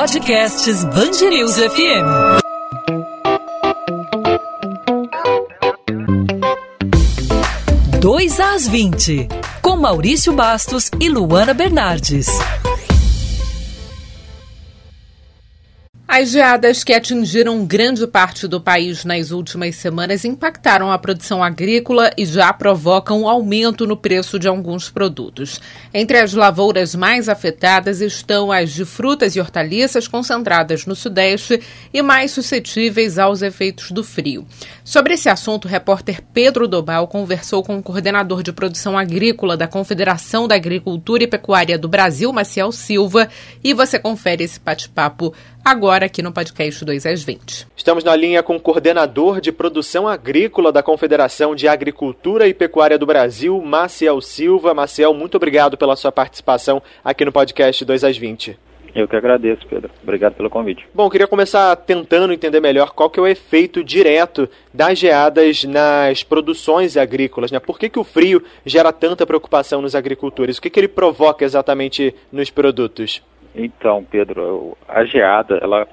Podcasts Bangerils FM. Dois às 20, com Maurício Bastos e Luana Bernardes. As geadas que atingiram grande parte do país nas últimas semanas impactaram a produção agrícola e já provocam um aumento no preço de alguns produtos. Entre as lavouras mais afetadas estão as de frutas e hortaliças concentradas no Sudeste e mais suscetíveis aos efeitos do frio. Sobre esse assunto, o repórter Pedro Dobal conversou com o coordenador de produção agrícola da Confederação da Agricultura e Pecuária do Brasil, Maciel Silva, e você confere esse bate-papo agora aqui no podcast 2 às 20. Estamos na linha com o coordenador de produção agrícola da Confederação de Agricultura e Pecuária do Brasil, Maciel Silva. Maciel, muito obrigado pela sua participação aqui no podcast 2 às 20. Eu que agradeço, Pedro. Obrigado pelo convite. Bom, queria começar tentando entender melhor qual que é o efeito direto das geadas nas produções agrícolas, né? Por que, que o frio gera tanta preocupação nos agricultores? O que, que ele provoca exatamente nos produtos? Então, Pedro, a geada, ela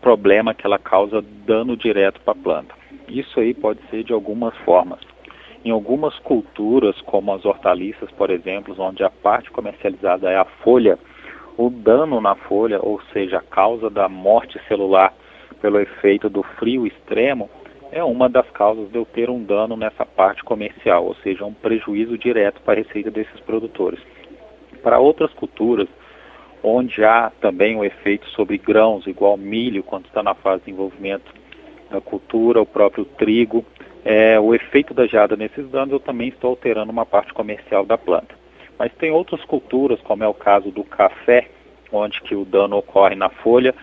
problema que ela causa dano direto para a planta. Isso aí pode ser de algumas formas. Em algumas culturas, como as hortaliças, por exemplo, onde a parte comercializada é a folha, o dano na folha, ou seja, a causa da morte celular pelo efeito do frio extremo, é uma das causas de eu ter um dano nessa parte comercial, ou seja, um prejuízo direto para a receita desses produtores. Para outras culturas, onde há também o um efeito sobre grãos, igual milho, quando está na fase de desenvolvimento da cultura, o próprio trigo, é, o efeito da geada nesses danos, eu também estou alterando uma parte comercial da planta. Mas tem outras culturas, como é o caso do café, onde que o dano ocorre na folha,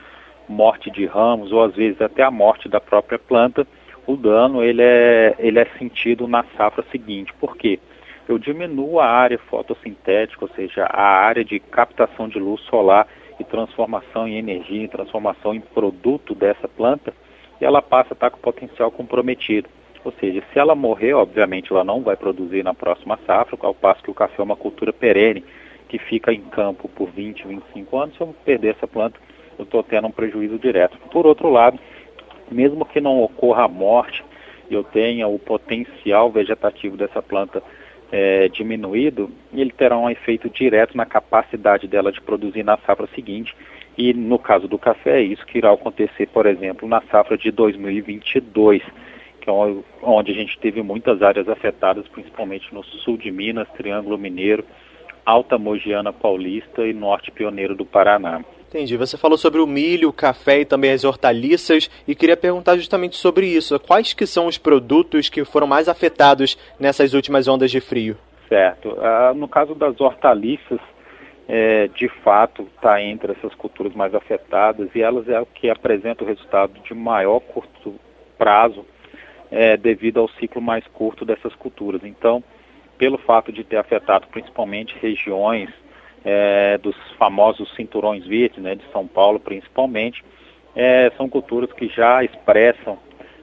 morte de ramos ou às vezes até a morte da própria planta, o dano ele é, ele é sentido na safra seguinte. Por quê? Eu diminuo a área fotossintética, ou seja, a área de captação de luz solar e transformação em energia, transformação em produto dessa planta, e ela passa a estar com potencial comprometido. Ou seja, se ela morrer, obviamente ela não vai produzir na próxima safra, ao passo que o café é uma cultura perene, que fica em campo por 20, 25 anos, se eu perder essa planta, eu estou tendo um prejuízo direto. Por outro lado, mesmo que não ocorra a morte, eu tenha o potencial vegetativo dessa planta é, diminuído, ele terá um efeito direto na capacidade dela de produzir na safra seguinte. E no caso do café, é isso que irá acontecer, por exemplo, na safra de 2022, que é onde a gente teve muitas áreas afetadas, principalmente no sul de Minas, Triângulo Mineiro, Alta Mogiana Paulista e Norte Pioneiro do Paraná. Entendi. Você falou sobre o milho, o café e também as hortaliças e queria perguntar justamente sobre isso. Quais que são os produtos que foram mais afetados nessas últimas ondas de frio? Certo. Uh, no caso das hortaliças, é, de fato está entre essas culturas mais afetadas e elas é o que apresenta o resultado de maior curto prazo é, devido ao ciclo mais curto dessas culturas. Então, pelo fato de ter afetado principalmente regiões é, dos famosos cinturões verdes, né, de São Paulo principalmente, é, são culturas que já expressam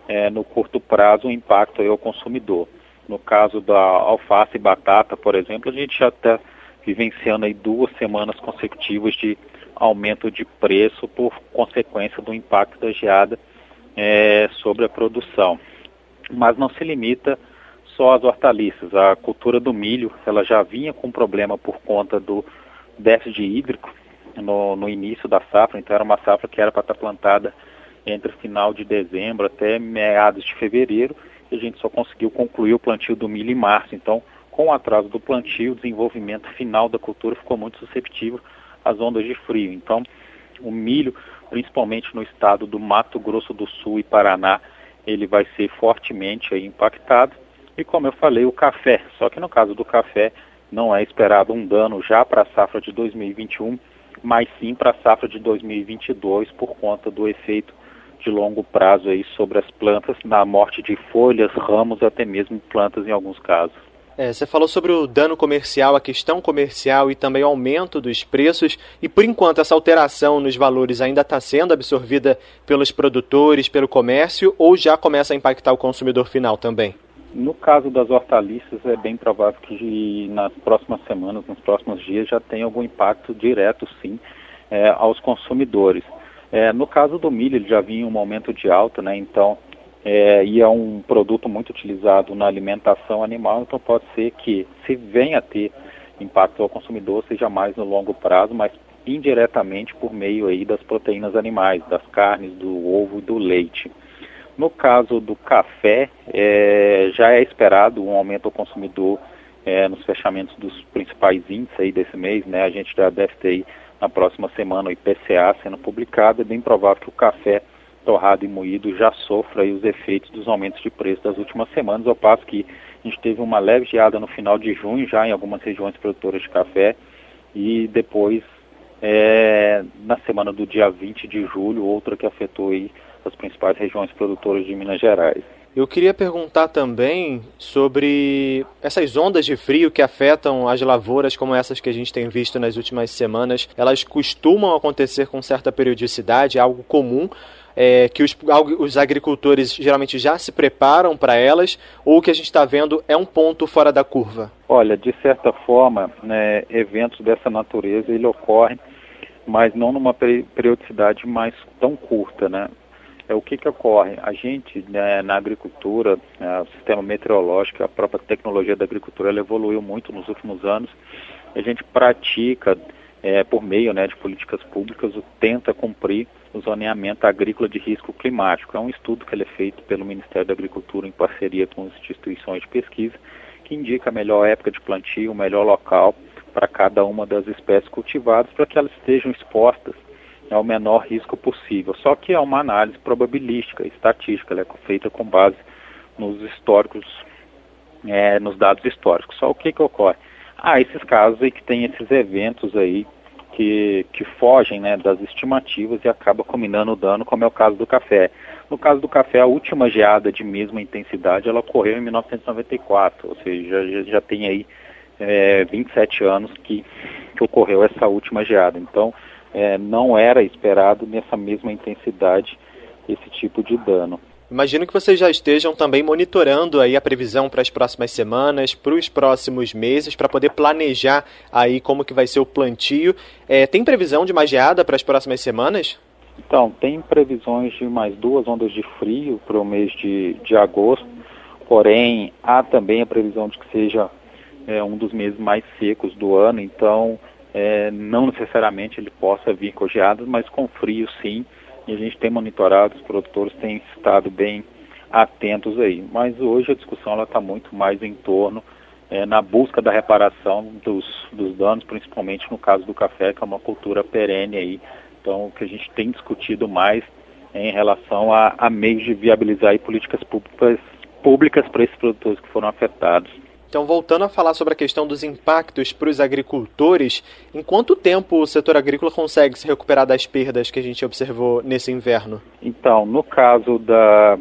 é, no curto prazo o impacto ao consumidor. No caso da alface e batata, por exemplo, a gente já está vivenciando aí duas semanas consecutivas de aumento de preço por consequência do impacto da geada é, sobre a produção. Mas não se limita só às hortaliças. A cultura do milho, ela já vinha com problema por conta do déficit hídrico no, no início da safra, então era uma safra que era para estar plantada entre final de dezembro até meados de fevereiro, e a gente só conseguiu concluir o plantio do milho em março. Então, com o atraso do plantio, o desenvolvimento final da cultura ficou muito susceptível às ondas de frio. Então, o milho, principalmente no estado do Mato Grosso do Sul e Paraná, ele vai ser fortemente impactado. E como eu falei, o café. Só que no caso do café, não é esperado um dano já para a safra de 2021, mas sim para a safra de 2022 por conta do efeito de longo prazo aí sobre as plantas, na morte de folhas, ramos, até mesmo plantas em alguns casos. É, você falou sobre o dano comercial, a questão comercial e também o aumento dos preços. E por enquanto essa alteração nos valores ainda está sendo absorvida pelos produtores, pelo comércio, ou já começa a impactar o consumidor final também? No caso das hortaliças, é bem provável que nas próximas semanas, nos próximos dias, já tenha algum impacto direto, sim, é, aos consumidores. É, no caso do milho, ele já vinha em um momento de alta, né? Então, é, e é um produto muito utilizado na alimentação animal, então pode ser que se venha a ter impacto ao consumidor seja mais no longo prazo, mas indiretamente por meio aí das proteínas animais, das carnes, do ovo e do leite. No caso do café, é, já é esperado um aumento ao consumidor é, nos fechamentos dos principais índices aí desse mês, né? A gente já deve ter aí na próxima semana o IPCA sendo publicado, é bem provável que o café torrado e moído já sofra aí os efeitos dos aumentos de preço das últimas semanas, ao passo que a gente teve uma leve geada no final de junho, já em algumas regiões produtoras de café, e depois, é, na semana do dia 20 de julho, outra que afetou aí as principais regiões produtoras de Minas Gerais. Eu queria perguntar também sobre essas ondas de frio que afetam as lavouras, como essas que a gente tem visto nas últimas semanas. Elas costumam acontecer com certa periodicidade, é algo comum, é, que os, os, agricultores geralmente já se preparam para elas, ou o que a gente está vendo é um ponto fora da curva? Olha, de certa forma, né, eventos dessa natureza ele ocorrem, mas não numa periodicidade mais tão curta, né? É o que, que ocorre? A gente, né, na agricultura, né, o sistema meteorológico, a própria tecnologia da agricultura, ela evoluiu muito nos últimos anos. A gente pratica, é, por meio né, de políticas públicas, o tenta cumprir o zoneamento agrícola de risco climático. É um estudo que é feito pelo Ministério da Agricultura em parceria com as instituições de pesquisa, que indica a melhor época de plantio, o melhor local para cada uma das espécies cultivadas, para que elas estejam expostas ao menor risco possível. Só que é uma análise probabilística, estatística, ela é feita com base nos históricos, é, nos dados históricos. Só o que, que ocorre? Há ah, esses casos aí que tem esses eventos aí que, que fogem né, das estimativas e acaba combinando o dano, como é o caso do café. No caso do café, a última geada de mesma intensidade, ela ocorreu em 1994, ou seja, já, já tem aí é, 27 anos que, que ocorreu essa última geada. Então, é, não era esperado nessa mesma intensidade esse tipo de dano. Imagino que vocês já estejam também monitorando aí a previsão para as próximas semanas, para os próximos meses, para poder planejar aí como que vai ser o plantio. É, tem previsão de mais geada para as próximas semanas? Então, tem previsões de mais duas ondas de frio para o mês de, de agosto, porém há também a previsão de que seja é, um dos meses mais secos do ano, então é, não necessariamente ele possa vir com geadas, mas com frio sim. E a gente tem monitorado, os produtores têm estado bem atentos aí. Mas hoje a discussão está muito mais em torno é, na busca da reparação dos, dos danos, principalmente no caso do café, que é uma cultura perene aí. Então, o que a gente tem discutido mais é em relação a, a meios de viabilizar políticas públicas, públicas para esses produtores que foram afetados. Então, voltando a falar sobre a questão dos impactos para os agricultores, em quanto tempo o setor agrícola consegue se recuperar das perdas que a gente observou nesse inverno? Então, no caso da,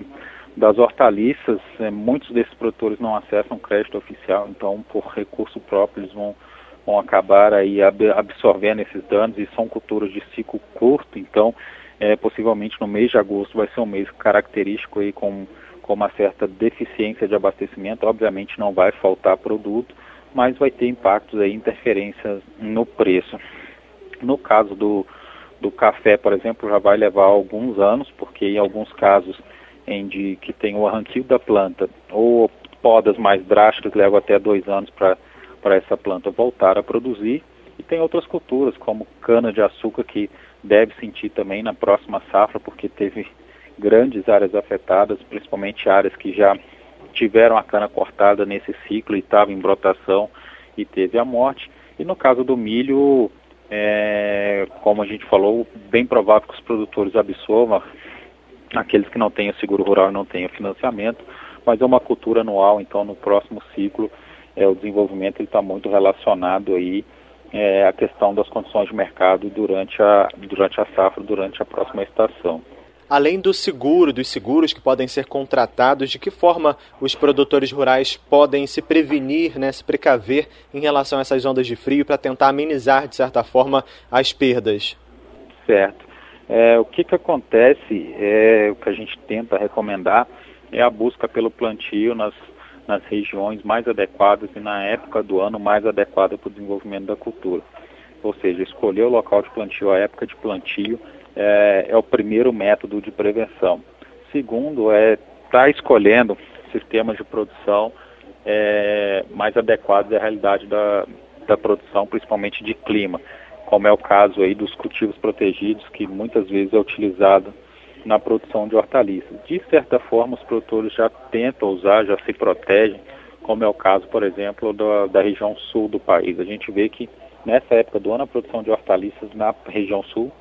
das hortaliças, é, muitos desses produtores não acessam crédito oficial, então, por recurso próprio, eles vão, vão acabar aí absorvendo esses danos e são culturas de ciclo curto, então, é, possivelmente no mês de agosto vai ser um mês característico aí com com uma certa deficiência de abastecimento, obviamente não vai faltar produto, mas vai ter impactos aí, interferências no preço. No caso do, do café, por exemplo, já vai levar alguns anos, porque em alguns casos em de, que tem o arranquio da planta ou podas mais drásticas levam até dois anos para essa planta voltar a produzir. E tem outras culturas, como cana-de-açúcar, que deve sentir também na próxima safra, porque teve grandes áreas afetadas, principalmente áreas que já tiveram a cana cortada nesse ciclo e estavam em brotação e teve a morte. E no caso do milho, é, como a gente falou, bem provável que os produtores absorvam, aqueles que não têm o seguro rural e não têm o financiamento, mas é uma cultura anual, então no próximo ciclo é, o desenvolvimento está muito relacionado aí é, à questão das condições de mercado durante a, durante a safra, durante a próxima estação. Além do seguro, dos seguros que podem ser contratados, de que forma os produtores rurais podem se prevenir, né, se precaver em relação a essas ondas de frio para tentar amenizar, de certa forma, as perdas? Certo. É, o que, que acontece, é, o que a gente tenta recomendar é a busca pelo plantio nas, nas regiões mais adequadas e na época do ano mais adequada para o desenvolvimento da cultura. ou seja, escolher o local de plantio, a época de plantio, é, é o primeiro método de prevenção. Segundo, é estar tá escolhendo sistemas de produção é, mais adequados à realidade da, da produção, principalmente de clima, como é o caso aí dos cultivos protegidos, que muitas vezes é utilizado na produção de hortaliças. De certa forma, os produtores já tentam usar, já se protegem, como é o caso, por exemplo, da, da região sul do país. A gente vê que nessa época do ano a produção de hortaliças na região sul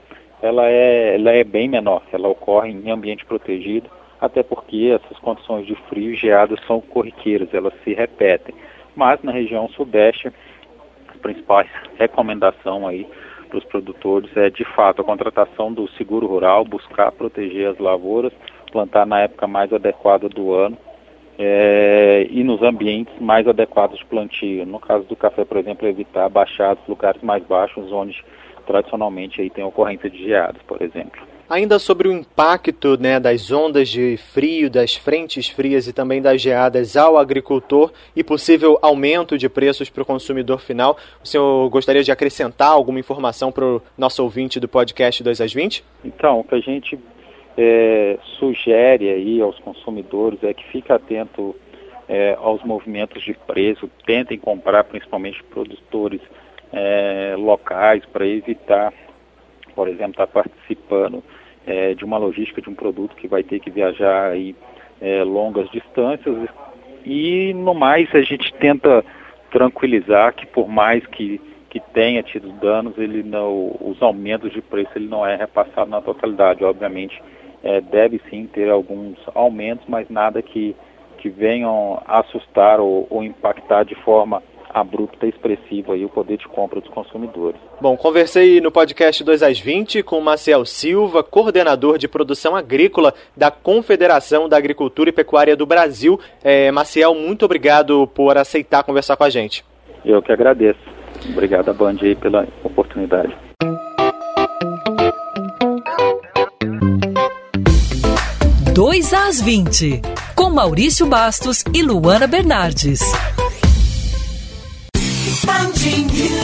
ela é, ela é bem menor, ela ocorre em ambiente protegido, até porque essas condições de frio e geadas são corriqueiras, elas se repetem. Mas na região sudeste, a principal recomendação aí para os produtores é de fato a contratação do seguro rural, buscar proteger as lavouras, plantar na época mais adequada do ano é, e nos ambientes mais adequados de plantio. No caso do café, por exemplo, evitar baixados, lugares mais baixos, onde tradicionalmente aí tem ocorrência de geadas, por exemplo. Ainda sobre o impacto né, das ondas de frio, das frentes frias e também das geadas ao agricultor e possível aumento de preços para o consumidor final, o senhor gostaria de acrescentar alguma informação para o nosso ouvinte do podcast 2 às 20? Então, o que a gente é, sugere aí aos consumidores é que fique atento é, aos movimentos de preço, tentem comprar principalmente produtores é, locais para evitar, por exemplo, estar tá participando é, de uma logística de um produto que vai ter que viajar aí, é, longas distâncias e no mais a gente tenta tranquilizar que por mais que, que tenha tido danos, ele não, os aumentos de preço ele não é repassado na totalidade. Obviamente é, deve sim ter alguns aumentos, mas nada que, que venham assustar ou, ou impactar de forma abrupta e expressiva aí o poder de compra dos consumidores. Bom, conversei no podcast 2 às 20 com Maciel Silva, coordenador de produção agrícola da Confederação da Agricultura e Pecuária do Brasil. É, Maciel, muito obrigado por aceitar conversar com a gente. Eu que agradeço. Obrigado, Band, aí, pela oportunidade. Dois às 20, com Maurício Bastos e Luana Bernardes. 曾经。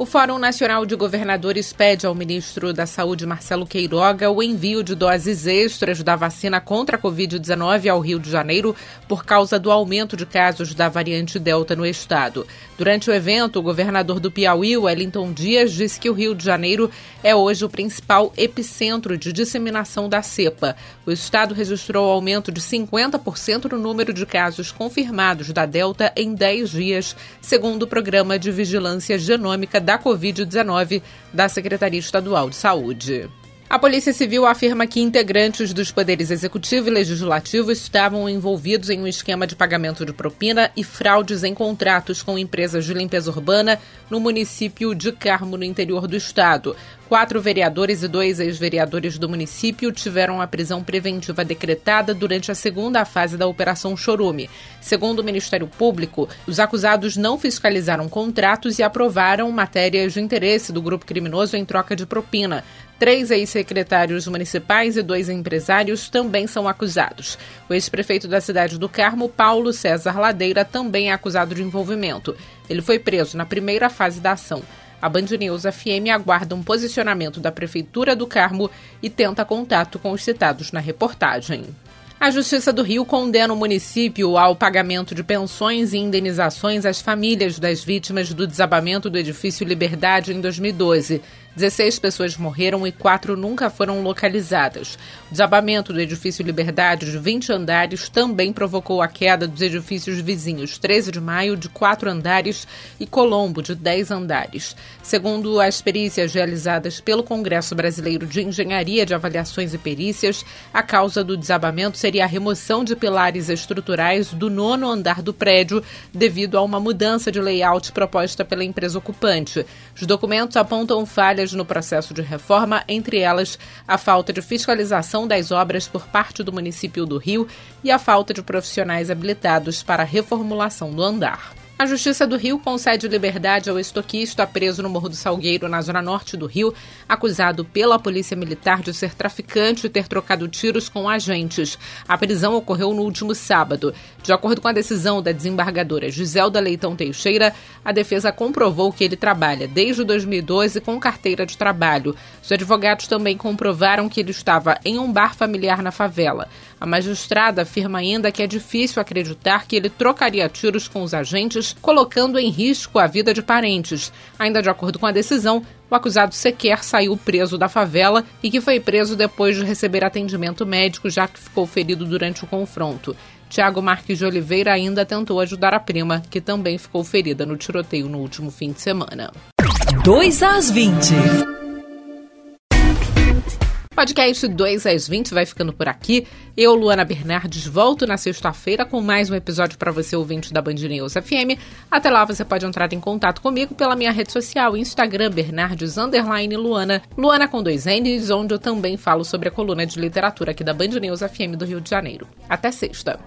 O Fórum Nacional de Governadores pede ao ministro da Saúde, Marcelo Queiroga, o envio de doses extras da vacina contra a Covid-19 ao Rio de Janeiro por causa do aumento de casos da variante Delta no estado. Durante o evento, o governador do Piauí, Wellington Dias, disse que o Rio de Janeiro é hoje o principal epicentro de disseminação da cepa. O estado registrou aumento de 50% no número de casos confirmados da Delta em 10 dias, segundo o Programa de Vigilância Genômica da Covid-19 da Secretaria Estadual de Saúde. A Polícia Civil afirma que integrantes dos poderes executivo e legislativo estavam envolvidos em um esquema de pagamento de propina e fraudes em contratos com empresas de limpeza urbana no município de Carmo, no interior do estado. Quatro vereadores e dois ex-vereadores do município tiveram a prisão preventiva decretada durante a segunda fase da Operação Chorume. Segundo o Ministério Público, os acusados não fiscalizaram contratos e aprovaram matérias de interesse do grupo criminoso em troca de propina. Três ex-secretários municipais e dois empresários também são acusados. O ex-prefeito da cidade do Carmo, Paulo César Ladeira, também é acusado de envolvimento. Ele foi preso na primeira fase da ação. A Band News FM aguarda um posicionamento da Prefeitura do Carmo e tenta contato com os citados na reportagem. A Justiça do Rio condena o município ao pagamento de pensões e indenizações às famílias das vítimas do desabamento do edifício Liberdade em 2012. 16 pessoas morreram e quatro nunca foram localizadas. O desabamento do edifício Liberdade, de 20 andares, também provocou a queda dos edifícios vizinhos 13 de maio, de 4 andares, e Colombo, de 10 andares. Segundo as perícias realizadas pelo Congresso Brasileiro de Engenharia de Avaliações e Perícias, a causa do desabamento seria a remoção de pilares estruturais do nono andar do prédio devido a uma mudança de layout proposta pela empresa ocupante. Os documentos apontam falhas no processo de reforma, entre elas a falta de fiscalização das obras por parte do município do Rio e a falta de profissionais habilitados para a reformulação do andar. A Justiça do Rio concede liberdade ao estoquista preso no Morro do Salgueiro, na zona norte do Rio, acusado pela Polícia Militar de ser traficante e ter trocado tiros com agentes. A prisão ocorreu no último sábado. De acordo com a decisão da desembargadora Giselda Leitão Teixeira, a defesa comprovou que ele trabalha desde 2012 com carteira de trabalho. Os advogados também comprovaram que ele estava em um bar familiar na favela. A magistrada afirma ainda que é difícil acreditar que ele trocaria tiros com os agentes, colocando em risco a vida de parentes. Ainda de acordo com a decisão, o acusado sequer saiu preso da favela e que foi preso depois de receber atendimento médico, já que ficou ferido durante o confronto. Tiago Marques de Oliveira ainda tentou ajudar a prima, que também ficou ferida no tiroteio no último fim de semana. 2 às 20. Podcast 2 às 20 vai ficando por aqui. Eu, Luana Bernardes, volto na sexta-feira com mais um episódio para você, ouvinte da Band News FM. Até lá você pode entrar em contato comigo pela minha rede social, Instagram, Bernardes Luana, Luana com dois N's, onde eu também falo sobre a coluna de literatura aqui da Band News FM do Rio de Janeiro. Até sexta.